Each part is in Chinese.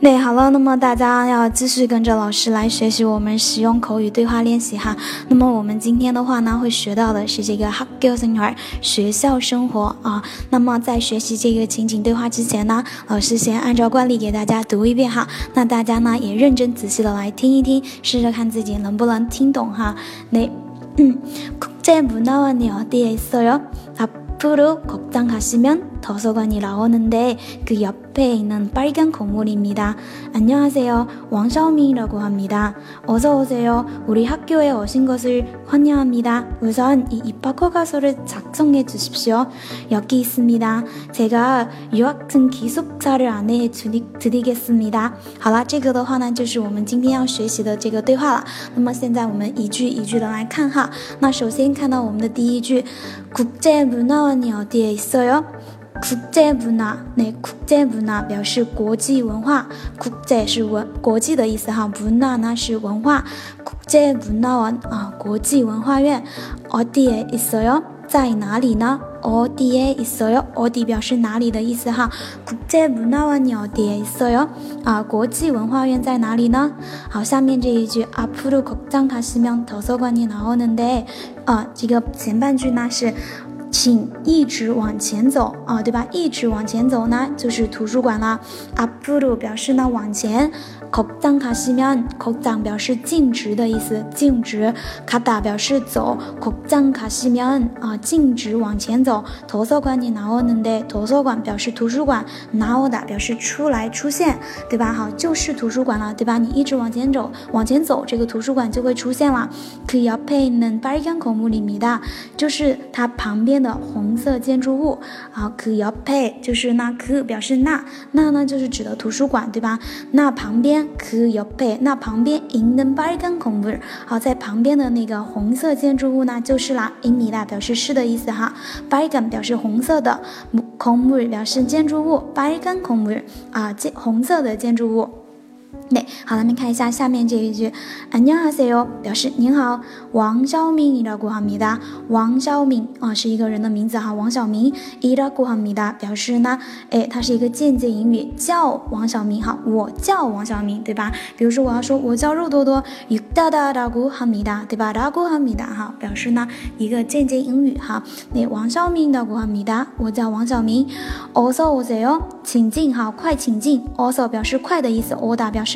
对，好了，那么大家要继续跟着老师来学习我们实用口语对话练习哈。那么我们今天的话呢，会学到的是这个학교생활学校生活啊。那么在学习这个情景对话之前呢，老师先按照惯例给大家读一遍哈。那大家呢也认真仔细的来听一听，试着看自己能不能听懂哈。那，嗯，국제문화원이어디에있어요앞으로극장가시면 도서관이나오는데그옆 옆에 있는 빨간 건물입니다. 안녕하세요. 왕샤오밍이라고 합니다. 어서 오세요. 우리 학교에 오신 것을 환영합니다. 우선 이 입학 허가서를 작성해 주십시오. 여기 있습니다. 제가 유학생 기숙사를 안내해 드리겠습니다. 好了，这个的话呢，就是我们今天要学习的这个对话了。那么现在我们一句一句的来看哈。那首先看到我们的第一句， 국제문화원이 어디에 있어요? 国际文化，那国际文化表示国际文化，国际是文国际的意思哈，文化呢是文化，国际文化文啊，国际文化院，어디에있어 요？ 在哪里呢？어디에있어 요？ 어디表示哪里的意思哈，国际文化院어디에있어 요？ 啊，国际文化院在哪里呢？好，下面这一句，앞으로극장가시면도서관이나오는 데， 啊，这个前半句呢是。 请一直往前走啊，对吧？一直往前走呢，就是图书馆了。阿布鲁表示呢，往前。口张卡西面，口张表示径直的意思，径直。卡达表示走，口张卡西面啊，径直往前走。图书馆你拿我能的，图书馆表示图书馆，拿我的表示出来出现，对吧？好，就是图书馆了，对吧？你一直往前走，往前走，这个图书馆就会出现了。可以要配能巴尔口目里面的，就是它旁边的红色建筑物。好，可以要配，就是那可表示那，那呢就是指的图书馆，对吧？那旁边。可옆 에， 那旁边있는빨간건물好，在旁边的那个红色建筑物呢，就是啦。입니다表示是的意思哈，빨간表示红色的，건물表示建筑物，빨간건물啊，建红色的建筑物。 对，好，咱们看一下下面这一句，안녕하세요表示您好，王小明이라고합니 다。 王小明啊是一个人的名字哈，王小明이라고합니 다， 表示呢，哎，它是一个间接引语，叫王小明哈，我叫王小明，对吧？比如说我要说我叫肉多多，이다다라고합니 다， 对吧？라고합니 다， 哈，表示呢一个间接引语哈。那王小明라고합니 다， 我叫王小明，어서오세 요， 请进哈，快请进，어서表示快的意思，오다表示。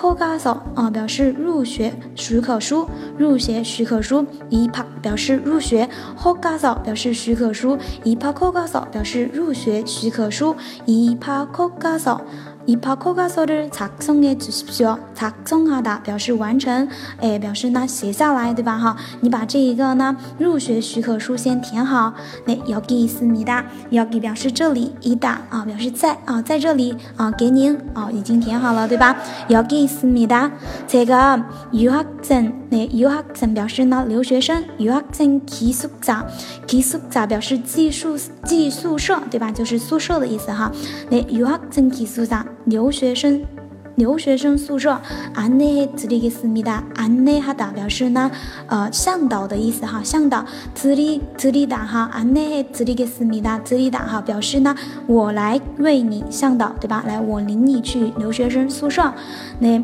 考驾照啊，表示入学许可书。入学许可书，一帕表示入学。考驾照表示许可书，一帕考驾照表示入学许可书，一帕考驾照。科가서 입학허가서를작성해주십시 오。 작성하다表示完成，哎，表示呢写下来，对吧？哈，你把这一个呢入学许可书先填好。那여기있습니 다， 여기表示这里，있다啊表示在啊在这里啊给您啊已经填好了，对吧？여기있습니 다， 这个유학 생， 那유학생表示呢留学生，유학생기숙 사， 기숙사表示寄宿寄宿舍，对吧？就是宿舍的意思哈。那유학생기숙사 留学生，留学生宿舍。안내드리겠습니 다。 안내하다表示呢，呃，向导的意思哈，向导。드리드리다哈，안내드리겠습니 다。 드리다哈，表示呢，我来为你向导，对吧？来，我领你去留学生宿舍。那。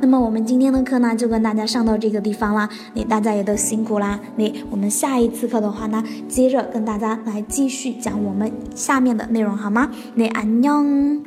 那么我们今天的课呢就跟大家上到这个地方啦，你大家也都辛苦啦。你我们下一次课的话呢，接着跟大家来继续讲我们下面的内容，好吗？你安녕